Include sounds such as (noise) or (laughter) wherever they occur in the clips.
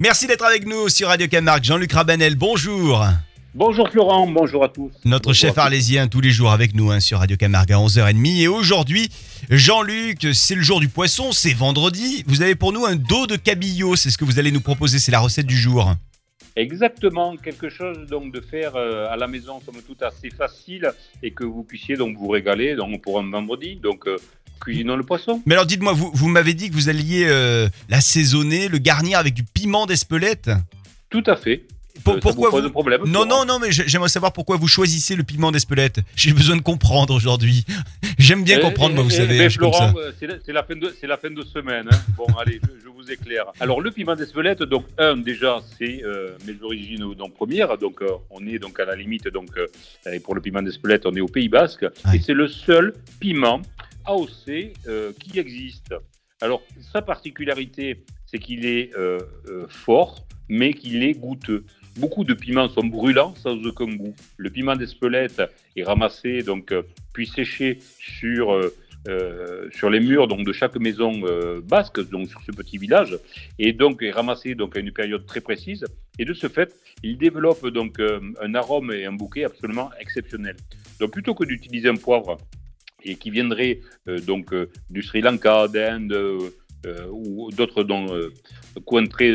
Merci d'être avec nous sur Radio Camargue. Jean-Luc Rabanel, bonjour. Bonjour Florent, bonjour à tous. Notre Bonjour chef arlésien tous les jours avec nous hein, sur Radio Camargue à 11h30. Et aujourd'hui, Jean-Luc, c'est le jour du poisson, c'est vendredi. Vous avez pour nous un dos de cabillaud, c'est ce que vous allez nous proposer, c'est la recette du jour. Exactement, quelque chose donc de faire euh, à la maison, somme toute assez facile et que vous puissiez donc vous régaler donc pour un vendredi. Donc euh, cuisinons le poisson. Mais alors dites-moi, vous, vous m'avez dit que vous alliez euh, l'assaisonner, le garnir avec du piment d'Espelette. Tout à fait. Euh, pourquoi vous problème Non, non, non, mais j'ai- j'aimerais savoir pourquoi vous choisissez le piment d'Espelette. J'ai besoin de comprendre aujourd'hui. (laughs) J'aime bien Eh, comprendre, moi, vous savez. ça. Florent, euh, c'est la, la fin de c'est la fin de semaine. hein. Bon, allez, je, je vous éclaire. Alors le piment d'Espelette, donc un déjà, c'est euh, mes origines donc premières. Donc euh, on est donc à la limite donc euh, pour le piment d'Espelette, on est au Pays Basque Ouais. et c'est le seul piment AOC euh, qui existe. Alors sa particularité, c'est qu'il est euh, euh, fort, mais qu'il est goûteux. Beaucoup de piments sont brûlants sans aucun goût. Le piment d'Espelette est ramassé donc puis séché sur sur les murs donc de chaque maison basque, donc sur ce petit village, et donc est ramassé donc à une période très précise. Et de ce fait, il développe donc un arôme et un bouquet absolument exceptionnel. Donc plutôt que d'utiliser un poivre et qui viendrait euh, donc euh, du Sri Lanka, d'Inde euh, ou d'autres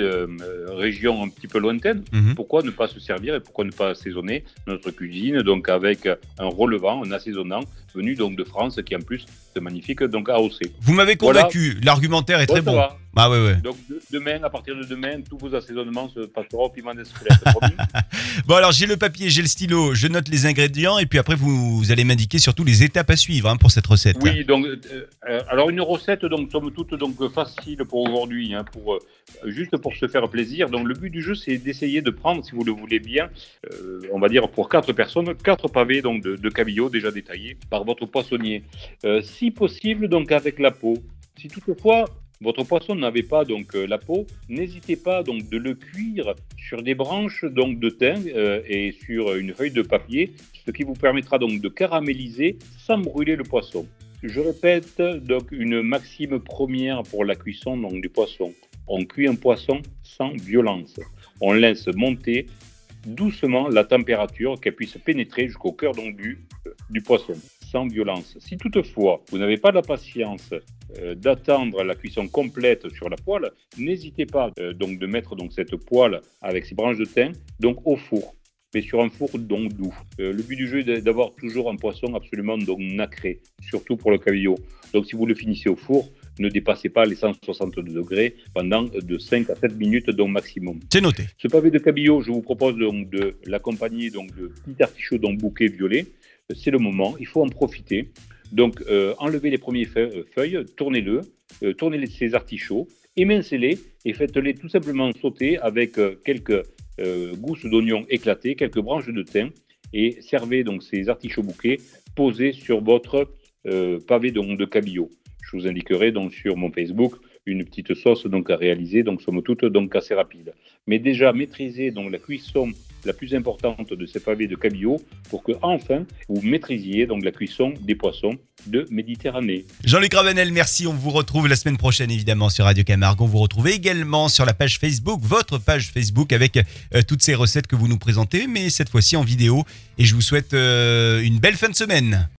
euh, régions un petit peu lointaines, Mhm. pourquoi ne pas se servir et pourquoi ne pas assaisonner notre cuisine donc avec un relevant, un assaisonnant venu donc de France qui en plus est magnifique donc AOC. Vous m'avez convaincu. L'argumentaire est Bon, très ça bon. Ah ouais. Donc de- demain, à partir de demain, tous vos assaisonnements se passeront au piment d'Espelette. (laughs) Bon alors j'ai le papier, j'ai le stylo, je note les ingrédients et puis après vous, vous allez m'indiquer surtout les étapes à suivre hein, pour cette recette. Oui, donc euh, euh, alors une recette donc somme toute donc facile pour aujourd'hui, hein, pour euh, juste pour se faire plaisir. Donc le but du jeu c'est d'essayer de prendre, si vous le voulez bien, euh, on va dire pour quatre personnes, quatre pavés donc de, de cabillaud déjà détaillés par votre poissonnier. Si possible donc avec la peau. Si toutefois votre poisson n'avait pas donc euh, la peau, n'hésitez pas donc de le cuire sur des branches donc de thym euh, et sur une feuille de papier, ce qui vous permettra donc de caraméliser sans brûler le poisson. Je répète donc une maxime première pour la cuisson donc, du poisson. On cuit un poisson sans violence. On laisse monter doucement la température qu'elle puisse pénétrer jusqu'au cœur donc, du, du poisson sans violence. Si toutefois vous n'avez pas la patience euh, d'attendre la cuisson complète sur la poêle, n'hésitez pas euh, donc de mettre donc cette poêle avec ses branches de thym donc au four mais sur un four donc doux. Euh, le but du jeu est d'avoir toujours un poisson absolument donc nacré, surtout pour le cabillaud. Donc si vous le finissez au four, ne dépassez pas les 162 degrés pendant de 5 à 7 minutes donc maximum. C'est noté. Ce pavé de cabillaud, je vous propose donc de l'accompagner donc de petits artichauts donc bouquet violet. C'est le moment, il faut en profiter. Donc euh, enlevez les premières feuilles, euh, feuilles, tournez-le, euh, tournez ces artichauts, émincez-les et faites-les tout simplement sauter avec quelques gousses d'oignons éclatées, quelques branches de thym et servez donc ces artichauts bouquets posés sur votre pavé donc, de cabillaud. Je vous indiquerai donc sur mon Facebook une petite sauce donc à réaliser, donc somme toute donc assez rapide. Mais déjà maîtriser donc la cuisson la plus importante de ces pavés de cabillaud pour que enfin vous maîtrisiez donc la cuisson des poissons de Méditerranée. Jean-Luc Ravenel, merci. On vous retrouve la semaine prochaine évidemment sur Radio Camargue. On vous retrouve également sur la page Facebook, votre page Facebook avec euh, toutes ces recettes que vous nous présentez, mais cette fois-ci en vidéo. Et je vous souhaite euh, une belle fin de semaine.